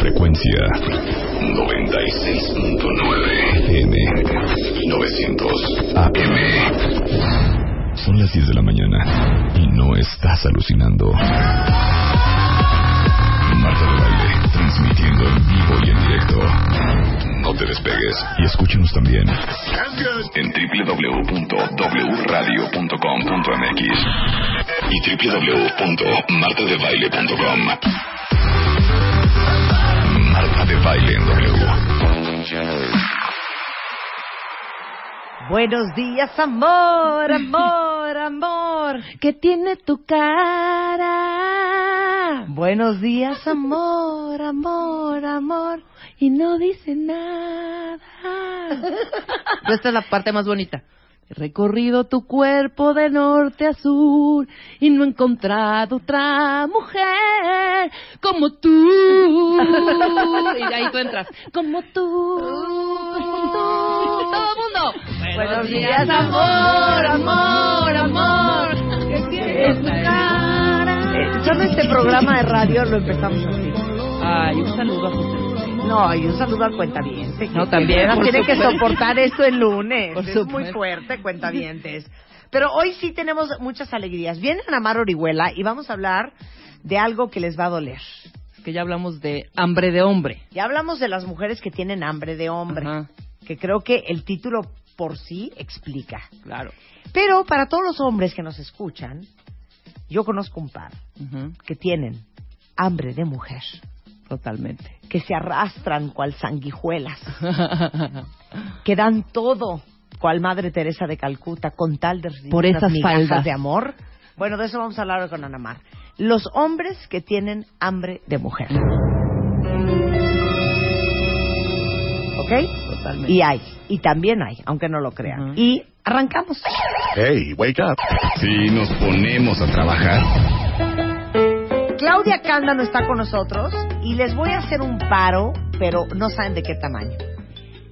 Frecuencia 96.9 FM 900 AM. Son las 10 de la mañana y no estás alucinando. Marta de Baile, transmitiendo en vivo y en directo. No te despegues y escúchanos también en www.wradio.com.mx y www.martadebaile.com. Marta de Baile en W. Buenos días, amor, amor, amor, que tiene tu cara. Buenos días, amor, amor, amor, y no dice nada. Esta es la parte más bonita. He recorrido tu cuerpo de norte a sur y no he encontrado otra mujer como tú. Y ahí tú entras. Como tú, como tú. Todo el mundo. Buenos días, amor, amor, amor, tu cara. Eh, solo este programa de radio lo empezamos así. Ay, un saludo a José. No, y un saludo al cuentaviente. No, también, tiene que soportar esto el lunes. Por es supuesto. muy fuerte, cuentavientes. Pero hoy sí tenemos muchas alegrías. Viene Ana Mar Orihuela y vamos a hablar de algo que les va a doler. Que ya hablamos de hambre de hombre. Ya hablamos de las mujeres que tienen hambre de hombre, Ajá, que creo que el título por sí explica. claro. Pero para todos los hombres que nos escuchan, yo conozco un par que tienen hambre de mujer, Totalmente. que se arrastran cual sanguijuelas, que dan todo, cual Madre Teresa de Calcuta, con tal de Por esas faldas. de amor. Bueno, de eso vamos a hablar con Ana Mar. Los hombres que tienen hambre de mujer. ¿Ok? Totalmente. Y hay, y también hay, aunque no lo crean. Y arrancamos. Hey, wake up. Si nos ponemos a trabajar, Claudia Cándano está con nosotros y les voy a hacer un paro, pero no saben de qué tamaño.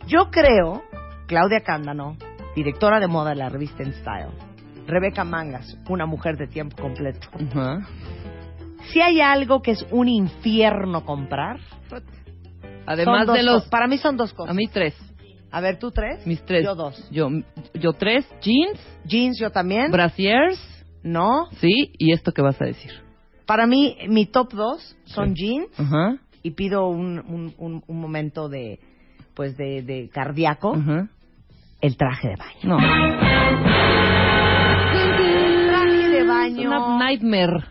Yo creo, Claudia Cándano, directora de moda de la revista En Style, Rebeca Mangas, una mujer de tiempo completo. Si hay algo que es un infierno comprar, Además de los... para mí son dos cosas. A mí tres. A ver, tú tres. Mis tres. Yo dos. Yo, yo tres. Jeans, Jeans yo también. brasiers, no. sí, y esto que vas a decir. Para mí mi top dos son Sí. jeans Ajá. y pido un, un, un, un momento de pues de, de cardíaco. Ajá. El traje de baño. No. Es una nightmare.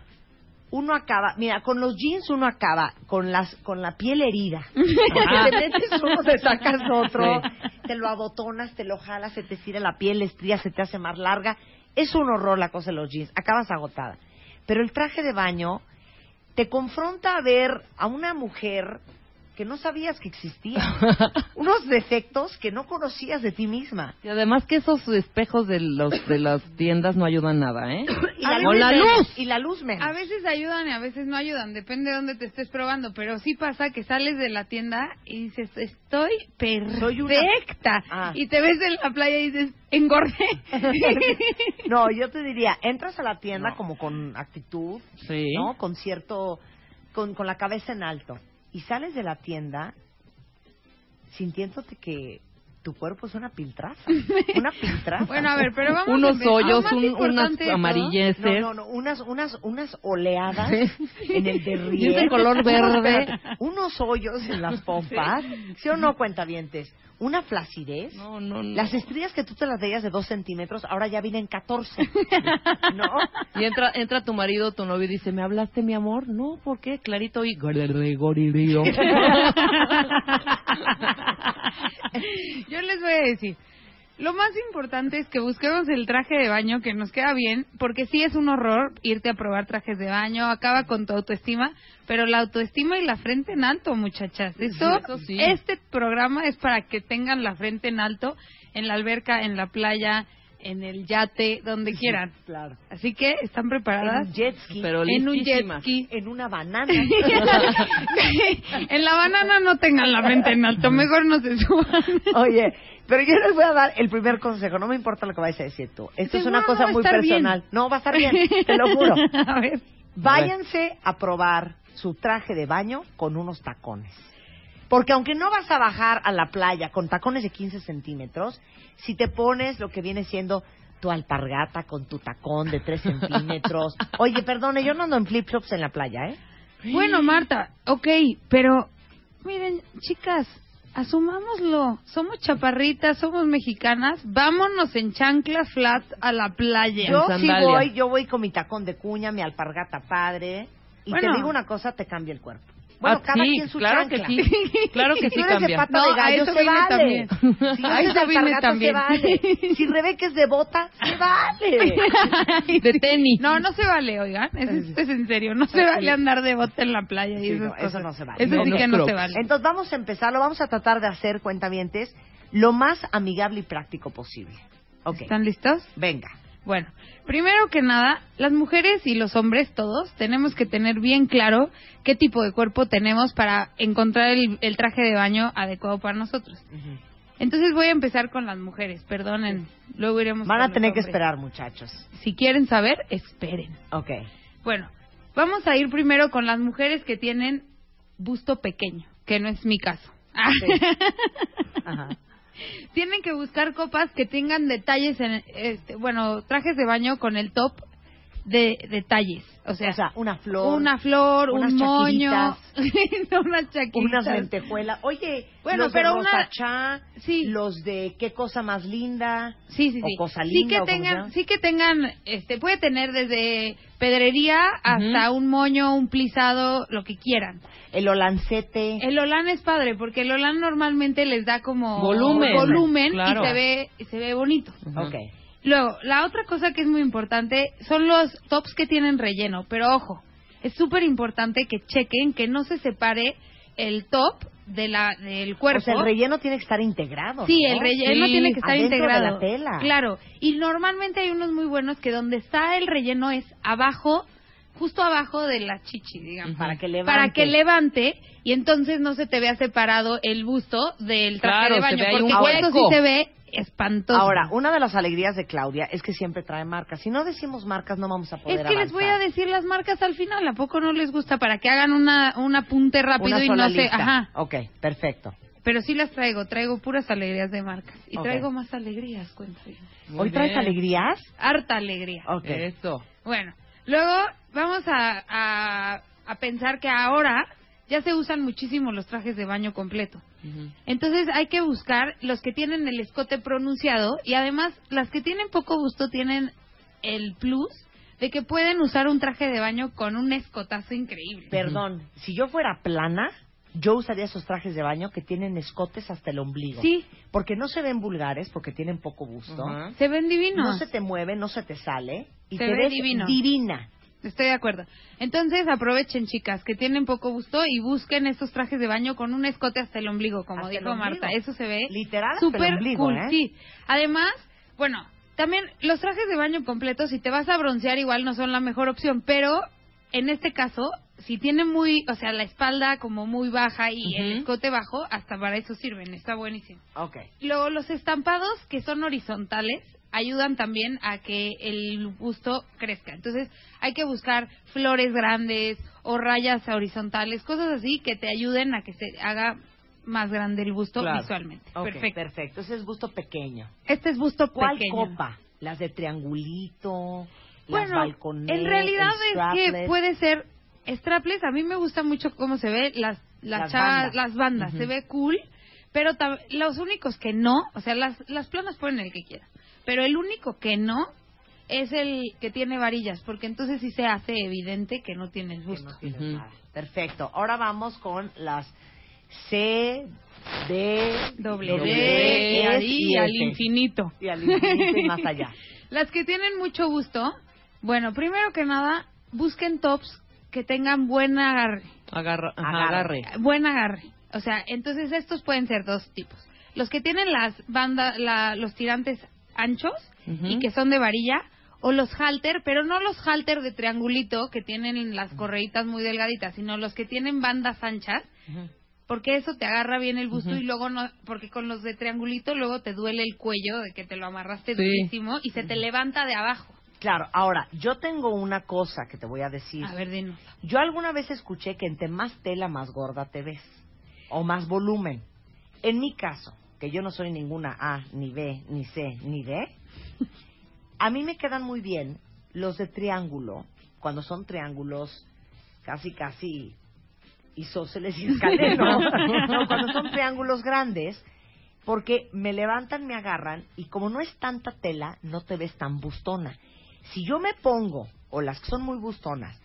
Uno acaba, mira, con los jeans uno acaba con las con la piel herida. Ajá. Te metes uno, te sacas otro, Sí. te lo abotonas, te lo jalas, se te estira la piel, la estría se te hace más larga. Es un horror la cosa de los jeans, acabas agotada. Pero el traje de baño te confronta a ver a una mujer que no sabías que existía, unos defectos que no conocías de ti misma. Y además que esos espejos de los de las tiendas no ayudan nada, ¿eh? Y la, luz, la y la luz menos. A veces ayudan y a veces no ayudan, depende de dónde te estés probando, pero sí pasa que sales de la tienda y dices, estoy Soy una- perfecta. Ah. Y te ves en la playa y dices, engordé. No, yo te diría, entras a la tienda como con actitud, Sí. ¿no? Con cierto, con, con la cabeza en alto. Y sales de la tienda sintiéndote que tu cuerpo es una piltrafa. Una piltrafa. bueno, a ver, pero vamos a Unos ver, hoyos, un- unas amarillenses. No, no, no, unas, unas, unas oleadas en el derrier. Y ese color verde. Unos hoyos en las pompas. ¿Sí o no, cuentavientes? Una flacidez. No, no, no. Las estrías que tú te las veías de dos centímetros, ahora ya vienen 14. ¿No? Y entra, entra tu marido, tu novio y dice, ¿me hablaste, mi amor? No, ¿por qué? Clarito y Yo les voy a decir, Lo más importante es que busquemos el traje de baño que nos queda bien, porque sí es un horror irte a probar trajes de baño, acaba con tu autoestima, pero la autoestima y la frente en alto, muchachas. Esto, Eso sí. Este programa es para que tengan la frente en alto en la alberca, en la playa, en el yate, donde quieran. Claro. Así que, ¿están En preparadas? un jet ski, Pero en un jet ski. en una banana. en la banana no tengan la frente en alto, mejor no se suban. Oye, pero yo les voy a dar el primer consejo. No me importa lo que vayas a decir tú. Esto es una cosa muy bien. personal. No, va a estar bien, te lo juro. A ver. Váyanse a probar su traje de baño con unos tacones. Porque aunque no vas a bajar a la playa con tacones de 15 centímetros, si te pones lo que viene siendo tu alpargata con tu tacón de 3 centímetros. Oye, perdone, yo no ando en flip-flops en la playa, ¿eh? Bueno, Marta, ok, pero miren, chicas, asumámoslo. Somos chaparritas, somos mexicanas, vámonos en chanclas flat a la playa. Yo sí voy, yo voy con mi tacón de cuña, mi alpargata padre. Y Bueno. te digo una cosa, te cambia el cuerpo. Bueno, Ah, cada sí, quien su claro que chancla. sí. Claro que Si sí tú eres de cambia. pata No, de a gallo, eso se vale. también. Si A eres eso vine se también. vale. Si Rebeca es de bota, se vale. De tenis. No, no se vale, oigan, es, es en serio, no se vale andar de bote en la playa y Sí, esas no, eso no se vale. Eso No, sí no que no se crocs. vale. Entonces vamos a empezar, lo vamos a tratar de hacer, cuentavientes, lo más amigable y práctico posible. ¿Están listos? venga. Bueno, primero que nada, las mujeres y los hombres todos tenemos que tener bien claro qué tipo de cuerpo tenemos para encontrar el, el traje de baño adecuado para nosotros. Entonces voy a empezar con las mujeres, perdonen, luego iremos Van a tener que esperar, muchachos. Si quieren saber, esperen. Ok. Bueno, vamos a ir primero con las mujeres que tienen busto pequeño, que no es mi caso. Ajá. Tienen que buscar copas que tengan detalles en, este, bueno, trajes de baño con el top de detalles. O sea, O sea, una flor. una flor, unas un moño, unas chaquiritas. unas lentejuelas. Oye, Bueno, los pero de una- Rosachá, Sí. los de qué cosa más linda. Sí, sí, o sí. cosa sí linda, que o como tengan, sí que tengan, este, puede tener desde pedrería hasta un moño, un plisado, lo que quieran. El olancete. El Olan es padre porque el Olan normalmente les da como Volumen. volumen Claro. y se ve y se ve bonito. Ok. Luego, la otra cosa que es muy importante son los tops que tienen relleno, pero ojo, es súper importante que chequen que no se separe el top de la del cuerpo. O sea, el relleno tiene que estar integrado. Sí, ¿no? el relleno Sí, tiene que estar adentro de integrado. la tela. Claro, y normalmente hay unos muy buenos que donde está el relleno es abajo, justo abajo de la chichi, digamos. Para que levante. Para que levante y entonces no se te vea separado el busto del traje Claro, de se baño, porque un eso sí se ve espantoso. Ahora, una de las alegrías de Claudia es que siempre trae marcas. Si no decimos marcas, no vamos a poder es que les voy a avanzar. decir las marcas al final, ¿a poco no les gusta? Para que hagan una, un apunte rápido Una y sola no se... lista. Ajá, Ok, perfecto. pero sí las traigo, traigo puras alegrías de marcas. Y Ok. traigo más alegrías, bien. Muy ¿Hoy traes alegrías? Harta alegría. Ok. Eso. Bueno, luego vamos a, a, a pensar que ahora ya se usan muchísimo los trajes de baño completo. Entonces hay que buscar los que tienen el escote pronunciado y además las que tienen poco gusto tienen el plus de que pueden usar un traje de baño con un escotazo increíble. Perdón, si yo fuera plana, yo usaría esos trajes de baño que tienen escotes hasta el ombligo. Sí, Porque no se ven vulgares, porque tienen poco gusto. Se ven divinos. No se te mueve, no se te sale. Y Se te ve ves divino. divina. Estoy de acuerdo. Entonces aprovechen, chicas, que tienen poco gusto y busquen estos trajes de baño con un escote hasta el ombligo, como Hasta dijo ombligo. Marta. Eso se ve Literal hasta el súper ombligo, cool. ¿eh? Sí. Además, bueno, también los trajes de baño completos, si te vas a broncear, igual no son la mejor opción, pero en este caso, si tiene muy, o sea, la espalda como muy baja y el escote bajo, hasta para eso sirven. Está buenísimo. Ok. Luego, los estampados que son horizontales ayudan también a que el busto crezca. Entonces, hay que buscar flores grandes o rayas horizontales, cosas así que te ayuden a que se haga más grande el busto Claro. visualmente. Perfecto. perfecto. Ese es gusto pequeño. Este es busto ¿Cuál pequeño. copa? Las de triangulito, las Bueno, balconet, en realidad es que puede ser strapless. A mí me gusta mucho cómo se ve las las, Las chavas- bandas. las bandas. Se ve cool, pero los únicos que no, o sea, las las planas pueden el que quieran, pero el único que no es el que tiene varillas, porque entonces sí se hace evidente que no tienes Que gusto. no tienes nada. Perfecto. Ahora vamos con las C, D, Doble doble D, y al infinito. Y al infinito y más allá. Las que tienen mucho gusto, bueno, primero que nada, busquen tops que tengan buen agarre. Agarra, ajá, agarre. Buen agarre. O sea, entonces estos pueden ser dos tipos. Los que tienen las bandas, la- los tirantes anchos y que son de varilla, o los halter, pero no los halter de triangulito que tienen las correitas muy delgaditas, sino los que tienen bandas anchas, porque eso te agarra bien el busto y luego no, porque con los de triangulito luego te duele el cuello de que te lo amarraste Sí. durísimo y se te levanta de abajo. Claro, ahora, yo tengo una cosa que te voy a decir. A ver, dinos. Yo alguna vez escuché que entre más tela, más gorda te ves. O más volumen. En mi caso, que yo no soy ninguna A, ni B, ni C, ni D, a mí me quedan muy bien los de triángulo, cuando son triángulos casi, casi isósceles y escalenos. no, cuando son triángulos grandes, porque me levantan, me agarran, y como no es tanta tela, no te ves tan bustona. Si yo me pongo, o las que son muy bustonas,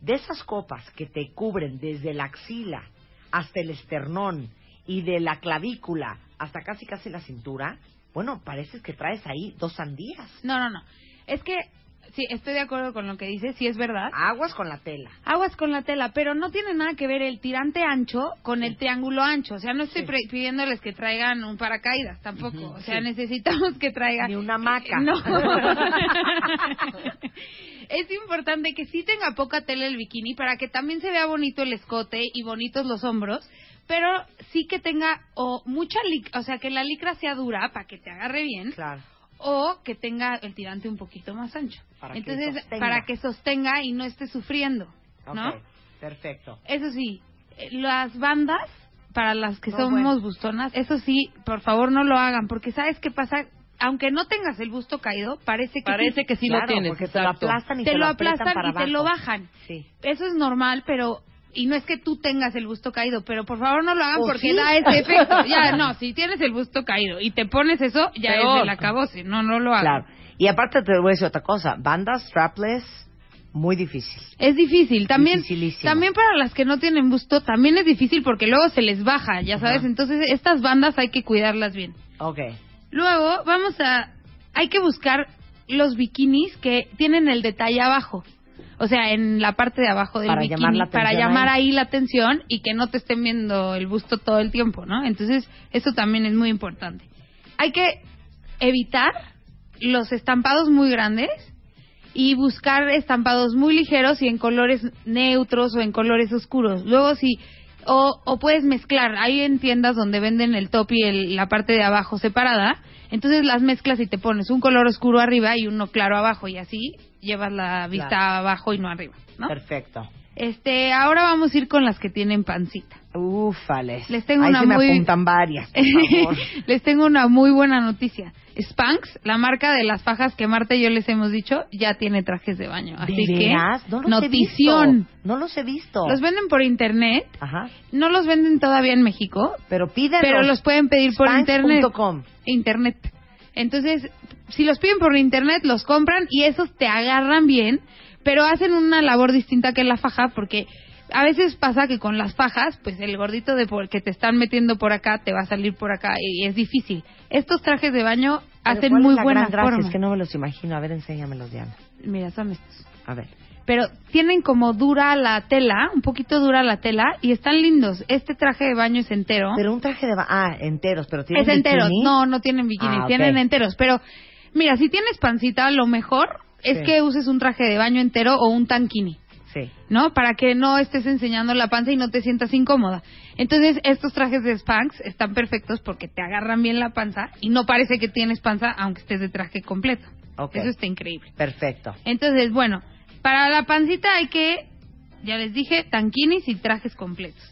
de esas copas que te cubren desde la axila hasta el esternón y de la clavícula hasta casi casi la cintura, bueno, parece que traes ahí dos sandías. No, no, no. Es que, sí, estoy de acuerdo con lo que dices, sí es verdad. Aguas con la tela. Aguas con la tela, pero no tiene nada que ver el tirante ancho con el triángulo ancho. O sea, no estoy Sí. pidiéndoles que traigan un paracaídas tampoco. O sea, sí. necesitamos que traigan... Ni una hamaca. No. es importante que sí tenga poca tela el bikini para que también se vea bonito el escote y bonitos los hombros, pero sí que tenga o mucha licra, o sea, que la licra sea dura para que te agarre bien Claro. o que tenga el tirante un poquito más ancho. Para que Entonces, sostenga. para que sostenga y no esté sufriendo, ¿no? Perfecto. Eso sí, eh, las bandas para las que No, somos bueno. bustonas, eso sí, por favor no lo hagan, porque ¿sabes qué pasa? Aunque no tengas el busto caído, parece que Parece sí, que sí Claro, lo tienes. porque te lo aplastan y te, lo para lo bajan. Sí. Eso es normal, pero y no es que tú tengas el busto caído, pero por favor no lo hagan ¿O porque sí? da ese efecto. Ya, no, si tienes el busto caído y te pones eso, ya Peor. es del acabose. No, no lo hagan. Claro. Y aparte te voy a decir otra cosa. Bandas strapless, muy difícil. Es difícil. También, también para las que no tienen busto, también es difícil porque luego se les baja, ya sabes. Entonces, estas bandas hay que cuidarlas bien. Ok. Luego, vamos a. Hay que buscar los bikinis que tienen el detalle abajo. O sea, en la parte de abajo del Para bikini. llamar la para llamar ahí. ahí la atención y que no te estén viendo el busto todo el tiempo, ¿no? Entonces, eso también es muy importante. Hay que evitar los estampados muy grandes y buscar estampados muy ligeros y en colores neutros o en colores oscuros. Luego si o, o puedes mezclar, hay en tiendas donde venden el top y el- la parte de abajo separada, entonces las mezclas y te pones un color oscuro arriba y uno claro abajo y así llevas la vista Claro. abajo y no arriba, ¿no? Perfecto. Este, ahora vamos a ir con las que tienen pancita. Ufales. Les tengo Ahí una se me muy- apuntan varias, por favor. les tengo una muy buena noticia. Spanx, la marca de las fajas que Marta y yo les hemos dicho, ya tiene trajes de baño. Así ¿De que? No los notición. he visto. No los he visto. Los venden por internet. Ajá. No los venden todavía en México, Pero pídenlos. pero los pueden pedir por internet. Internet. Entonces, si los piden por internet, los compran y esos te agarran bien, pero hacen una labor distinta que la faja porque a veces pasa que con las fajas, pues el gordito de por que te están metiendo por acá te va a salir por acá y es difícil. Estos trajes de baño Pero hacen ¿cuál es muy buena forma. Es que no me los imagino. A ver, enséñamelos, Diana. Mira, son estos. A ver. Pero tienen como dura la tela, un poquito dura la tela y están lindos. Este traje de baño es entero. Pero un traje de... ba- Ah, enteros. Pero tienen Es enteros. bikini? No, no tienen bikinis, Ah, tienen enteros. Pero, mira, si tienes pancita, lo mejor es Sí. que uses un traje de baño entero o un tankini, Sí. ¿no? Para que no estés enseñando la panza y no te sientas incómoda. Entonces, estos trajes de Spanx están perfectos porque te agarran bien la panza y no parece que tienes panza aunque estés de traje completo. Ok. Eso está increíble. Perfecto. Entonces, bueno, para la pancita hay que, ya les dije, tanquinis y trajes completos.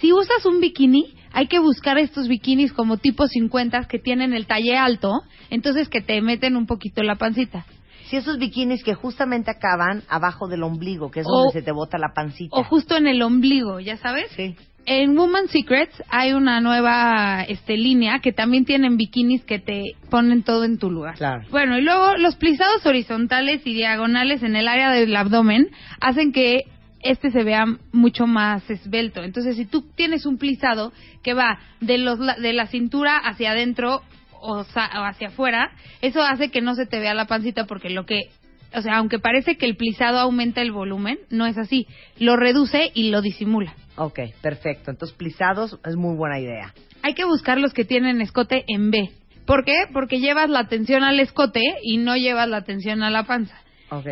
Si usas un bikini, hay que buscar estos bikinis como tipo 50 que tienen el talle alto, entonces que te meten un poquito la pancita. Si esos bikinis que justamente acaban abajo del ombligo, que es O- donde se te bota la pancita. O justo en el ombligo, ¿ya sabes? Sí. En Woman Secrets hay una nueva este, línea que también tienen bikinis que te ponen todo en tu lugar. Claro. Bueno, y luego los plisados horizontales y diagonales en el área del abdomen hacen que este se vea mucho más esbelto. Entonces, si tú tienes un plisado que va de, los, la- de la cintura hacia adentro o, sa- o hacia afuera, eso hace que no se te vea la pancita porque lo que, o sea, aunque parece que el plisado aumenta el volumen, no es así. Lo reduce y lo disimula. Ok, perfecto. Entonces, plisados es muy buena idea. Hay que buscar los que tienen escote en B. ¿Por qué? Porque llevas la atención al escote y no llevas la atención a la panza.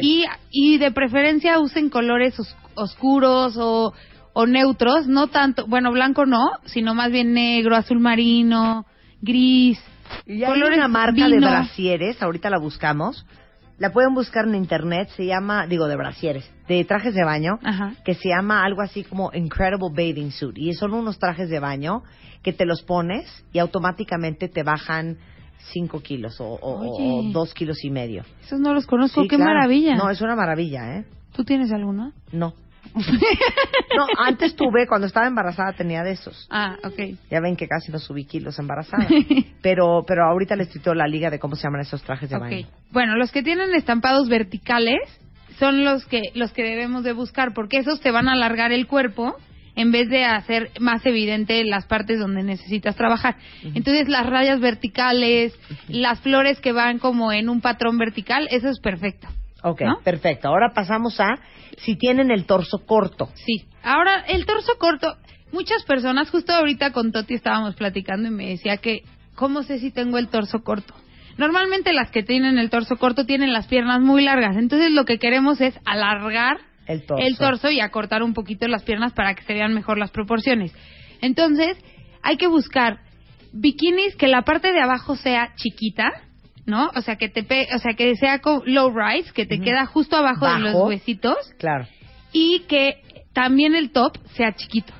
Y, y de preferencia usen colores os- oscuros o, o neutros, no tanto, bueno, blanco no, sino más bien negro, azul marino, gris. Y hay una marca de brasieres, ahorita la buscamos. La pueden buscar en internet, se llama, digo, de brasieres, de trajes de baño, Ajá. que se llama algo así como Incredible Bathing Suit. Y son unos trajes de baño que te los pones y automáticamente te bajan 5 kilos o, Oye. 2 kilos y medio. Esos no los conozco, Sí, qué claro. maravilla. No, es una maravilla, ¿eh? ¿Tú tienes alguno? No. no, antes tuve, cuando estaba embarazada tenía de esos. Ah, ok. Ya ven que casi no subí kilos embarazada. pero, pero ahorita les tuiteo la liga de cómo se llaman esos trajes de Ok. baño. Bueno, los que tienen estampados verticales son los que los que debemos de buscar porque esos te van a alargar el cuerpo en vez de hacer más evidente las partes donde necesitas trabajar. Entonces, las rayas verticales, las flores que van como en un patrón vertical, eso es perfecto. Ok, ¿No? perfecto. Ahora pasamos a si tienen el torso corto. Sí. Ahora, el torso corto, muchas personas, justo ahorita con Toti estábamos platicando y me decía que, ¿cómo sé si tengo el torso corto? Normalmente las que tienen el torso corto tienen las piernas muy largas, entonces lo que queremos es alargar El torso. el torso y acortar un poquito las piernas para que se vean mejor las proporciones. Entonces, hay que buscar bikinis que la parte de abajo sea chiquita, ¿no? O sea, que te pe- o sea, que sea low rise, que te queda justo abajo de los huesitos Claro. y que también el top sea chiquito.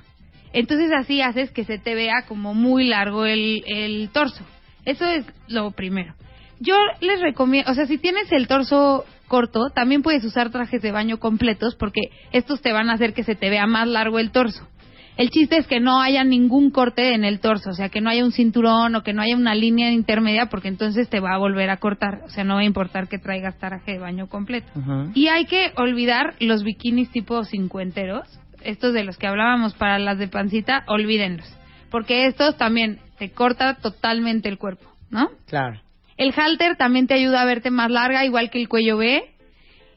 Entonces así haces que se te vea como muy largo el, el torso. Eso es lo primero. Yo les recomiendo, o sea, si tienes el torso corto, también puedes usar trajes de baño completos porque estos te van a hacer que se te vea más largo el torso. El chiste es que no haya ningún corte en el torso, o sea, que no haya un cinturón o que no haya una línea intermedia porque entonces te va a volver a cortar, o sea, no va a importar que traigas traje de baño completo. Y hay que olvidar los bikinis tipo cincuenteros, estos de los que hablábamos para las de pancita, olvídenlos, porque estos también te corta totalmente el cuerpo, ¿no? Claro. El halter también te ayuda a verte más larga, igual que el cuello B.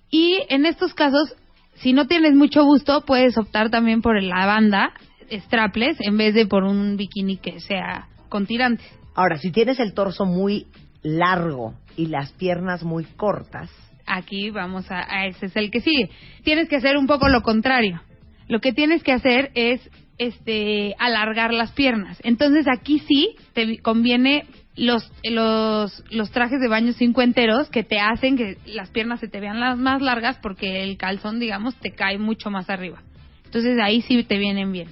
Y en estos casos, si no tienes mucho gusto, puedes optar también por la banda, strapless, en vez de por un bikini que sea con tirantes. Ahora, si tienes el torso muy largo y las piernas muy cortas, Aquí vamos a, a ese es el que sigue. Tienes que hacer un poco lo contrario. Lo que tienes que hacer es este alargar las piernas. Entonces aquí sí te conviene los los los trajes de baño cincuenteros que te hacen que las piernas se te vean las más largas porque el calzón, digamos, te cae mucho más arriba. Entonces ahí sí te vienen bien.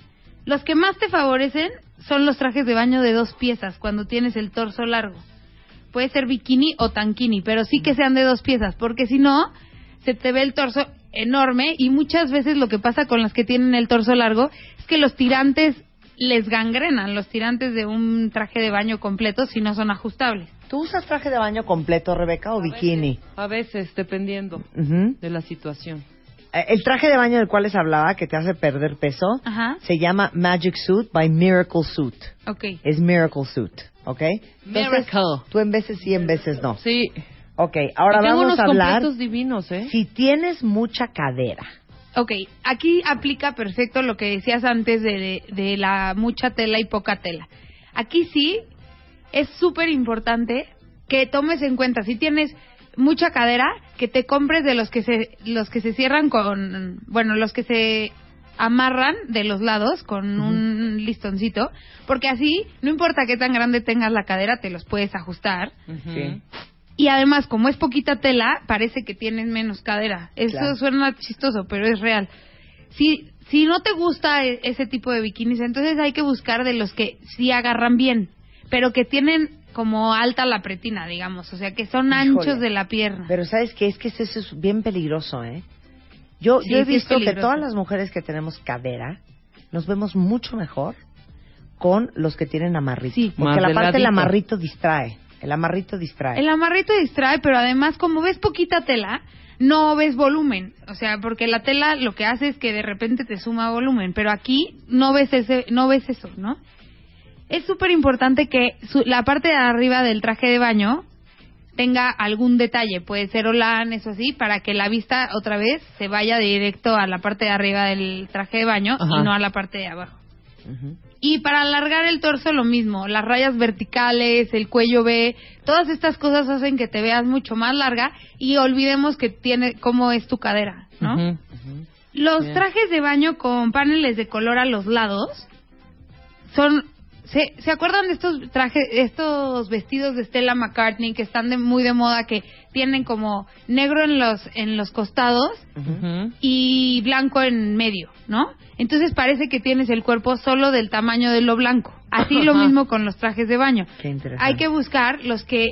Los que más te favorecen son los trajes de baño de dos piezas cuando tienes el torso largo puede ser bikini o tanquini, pero sí que sean de dos piezas, porque si no, se te ve el torso enorme y muchas veces lo que pasa con las que tienen el torso largo es que los tirantes les gangrenan, los tirantes de un traje de baño completo si no son ajustables. ¿tú usas traje de baño completo, Rebeca, o bikini? A veces, dependiendo de la situación. El traje de baño del cual les hablaba, que te hace perder peso, Ajá, se llama Magic Suit by Miracle Suit. ok. Es Miracle Suit, ¿ok? Entonces, Miracle. tú en veces sí, en veces no. Sí. Ok, ahora tengo vamos unos a hablar completos divinos, ¿eh? si tienes mucha cadera. Ok, aquí aplica perfecto lo que decías antes de, de, de la mucha tela y poca tela. Aquí sí es súper importante que tomes en cuenta, si tienes mucha cadera, que te compres de los que se, los que se cierran con, bueno, los que se amarran de los lados con un listoncito, porque así, no importa qué tan grande tengas la cadera, te los puedes ajustar. Sí. Y además, como es poquita tela, parece que tienes menos cadera. Eso Claro. suena chistoso, pero es real. Si, si no te gusta e- ese tipo de bikinis, entonces hay que buscar de los que sí agarran bien, pero que tienen como alta la pretina, digamos, o sea, que son Híjole. anchos de la pierna. Pero ¿sabes qué? Es que eso es bien peligroso, ¿eh? Yo, Sí, yo he sí visto que todas las mujeres que tenemos cadera nos vemos mucho mejor con los que tienen amarrito. Sí. Porque la parte del amarrito distrae. El amarrito distrae. El amarrito distrae, pero además, como ves poquita tela, no ves volumen. O sea, porque la tela lo que hace es que de repente te suma volumen, pero aquí no ves ese, no ves eso, ¿no? Es súper importante que su- la parte de arriba del traje de baño tenga algún detalle, puede ser holán, eso así, para que la vista otra vez se vaya directo a la parte de arriba del traje de baño Ajá. y no a la parte de abajo. Y para alargar el torso lo mismo, las rayas verticales, el cuello B, todas estas cosas hacen que te veas mucho más larga y olvidemos que tiene cómo es tu cadera, ¿no? Los Bien. trajes de baño con paneles de color a los lados son ¿Se, ¿Se acuerdan de estos trajes, estos vestidos de Stella McCartney que están de, muy de moda, que tienen como negro en los, en los costados y blanco en medio, ¿no? Entonces parece que tienes el cuerpo solo del tamaño de lo blanco. Así lo mismo con los trajes de baño. Qué interesante. Hay que buscar los que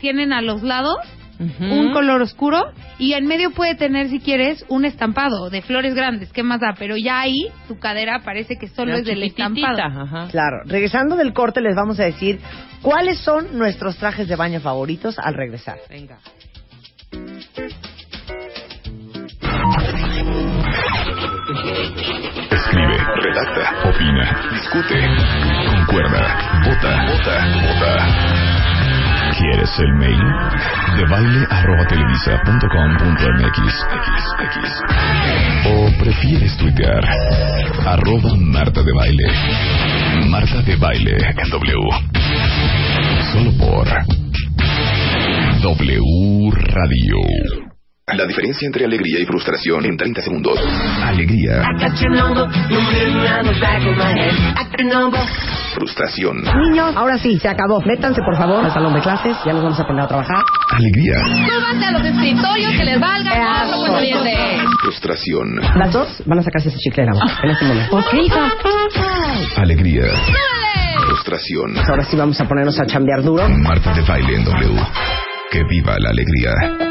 tienen a los lados Un color oscuro y en medio puede tener, si quieres, un estampado de flores grandes. ¿Qué más da? Pero ya ahí tu cadera parece que solo es del estampado. ajá. Claro, regresando del corte les vamos a decir cuáles son nuestros trajes de baño favoritos al regresar. Venga. Escribe, redacta, opina, discute, concuerda, vota, vota, vota. ¿Quieres el mail? De baile arroba televisa punto com punto mx, X, X. ¿O prefieres tuitear? Arroba Marta de Baile. Marta de Baile en W. Solo por W Radio. La diferencia entre alegría y frustración en 30 segundos. Alegría. Frustración. Niños, ahora sí, se acabó. Métanse por favor al salón de clases, ya nos vamos a poner a trabajar. Alegría. Súbanse a los escritorios que les valga cuando viene. Frustración. Las dos van a sacarse ese chicle de la boca en este momento. Ok, hija. Alegría. Frustración. Ahora sí vamos a ponernos a chambear duro. Marta de baile en W. Que viva la alegría.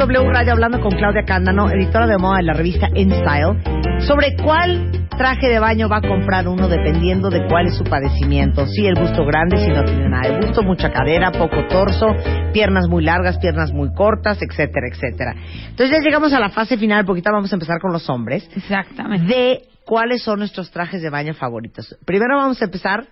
W Radio hablando con Claudia Cándano, editora de moda de la revista InStyle, sobre cuál traje de baño va a comprar uno dependiendo de cuál es su padecimiento. Si el busto grande, si no tiene nada de busto, mucha cadera, poco torso, piernas muy largas, piernas muy cortas, etcétera, etcétera. Entonces ya llegamos a la fase final, porque ahorita vamos a empezar con los hombres, Exactamente. de cuáles son nuestros trajes de baño favoritos. Primero vamos a empezar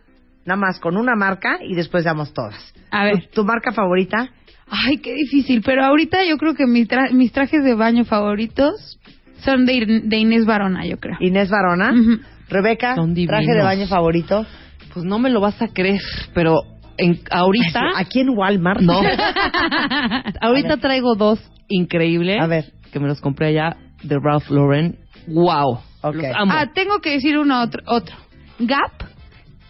nada más con una marca y después damos todas. A ver. ¿Tu, tu marca favorita? Ay, qué difícil. Pero ahorita yo creo que mi tra- mis trajes de baño favoritos son de, de Inés Barona, yo creo. Inés Barona. Ujú. Rebeca, traje de baño favorito. Pues no me lo vas a creer, pero en, ahorita... Aquí en Walmart. No. Ahorita traigo dos increíbles. A ver. Que me los compré allá de Ralph Lauren. ¡Wow! Ok. Los amo. Ah, tengo que decir uno otro, otro. Gap.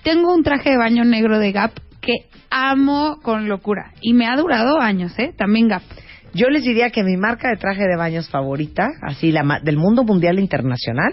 Tengo un traje de baño negro de Gap que amo con locura. Y me ha durado años, ¿eh? También Gap. Yo les diría que mi marca de traje de baños favorita, así la ma- del mundo mundial e internacional,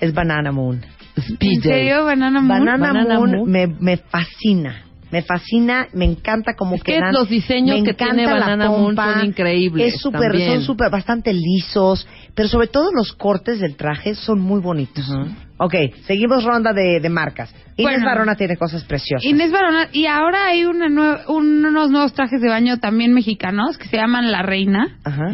es Banana Moon. ¿En serio, Banana Moon? Banana, Banana Moon, Moon. Me, me fascina. Me fascina, me encanta como Es que los diseños me que tiene Banana Moon son increíbles Es también. son súper, bastante lisos, pero sobre todo los cortes del traje son muy bonitos. Ajá. Ok, seguimos ronda de, de marcas. Inés Bueno. Barona tiene cosas preciosas. Inés Barona. Y ahora hay una nue- unos nuevos trajes de baño también mexicanos que se llaman La Reina. Ajá.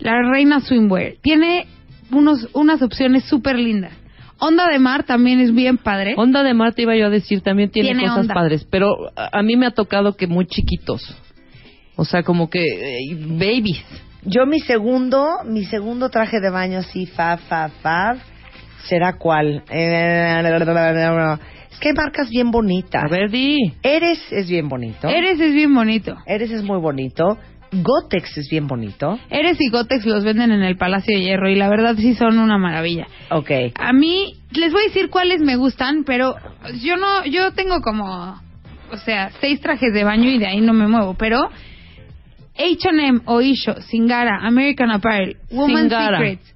La Reina Swimwear. Tiene unos, unas opciones súper lindas. Onda de Mar también es bien padre. Onda de Mar, te iba yo a decir, también tiene, Tiene cosas onda. padres, pero a, a mí me ha tocado que muy chiquitos. O sea, como que eh, babies. Yo mi segundo, mi segundo traje de baño así, fab, fab, fab, ¿será cuál? Es que hay marcas bien bonitas. A ver, di. Eres es bien bonito. Eres es bien bonito. Eres es muy bonito. Gotex es bien bonito. Eres y Gotex los venden en el Palacio de Hierro y la verdad sí son una maravilla. Ok. A mí les voy a decir cuáles me gustan, pero yo no, yo tengo como, o sea, seis trajes de baño y de ahí no me muevo, pero H&M, Oisho, Singara, American Apparel, Woman's. Secrets,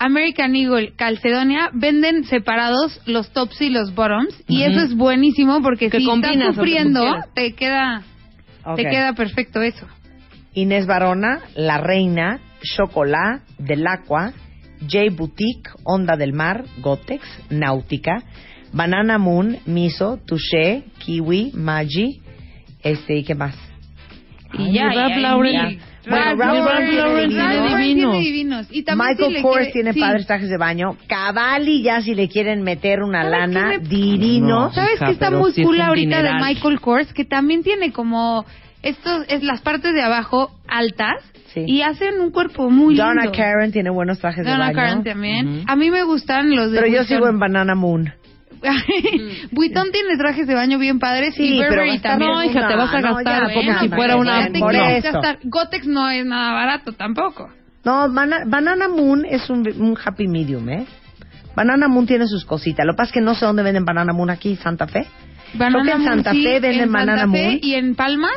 American Eagle, Calcedonia venden separados los tops y los bottoms y eso es buenísimo porque Que si combinas estás lo que tú sufriendo te queda, Ok. te queda perfecto eso. Inés Barona, La Reina, Chocolat, Del Aqua, J Boutique, Onda del Mar, Gotex, Náutica, Banana Moon, Miso, Touché, Kiwi, Maggi, este, ¿y qué más? Y ya, Ralph y ahí mil. Bueno, Ralph Ralph Lauren Lauren tiene tiene divinos. divinos. tiene divinos. Y también si Michael Kors quiere- tiene sí. padres trajes de baño. Cavalli ya si le quieren meter una ¿Sabes lana. ¿Sabes qué está muy es cool ahorita dineral. de Michael Kors? Que también tiene como estos, es las partes de abajo altas Sí. y hacen un cuerpo muy Donna lindo. Karen tiene buenos trajes de Donna baño. Karen también. A mí me gustan los de Pero yo Vuitton. sigo en Banana Moon. Vuitton tiene trajes de baño bien padres Sí, y pero Burberry gastar- también. No, hija, te vas a No, gastar ya, como bueno, si fuera una... Te por eso. gastar. Gotex no es nada barato tampoco. No, Bana- Banana Moon es un, un happy medium, ¿eh? Banana Moon tiene sus cositas. Lo que pasa es que no sé dónde venden Banana Moon aquí, Santa Fe. Creo que en Moon, Santa sí, Fe venden en Santa Banana Fe Moon. Y en Palmas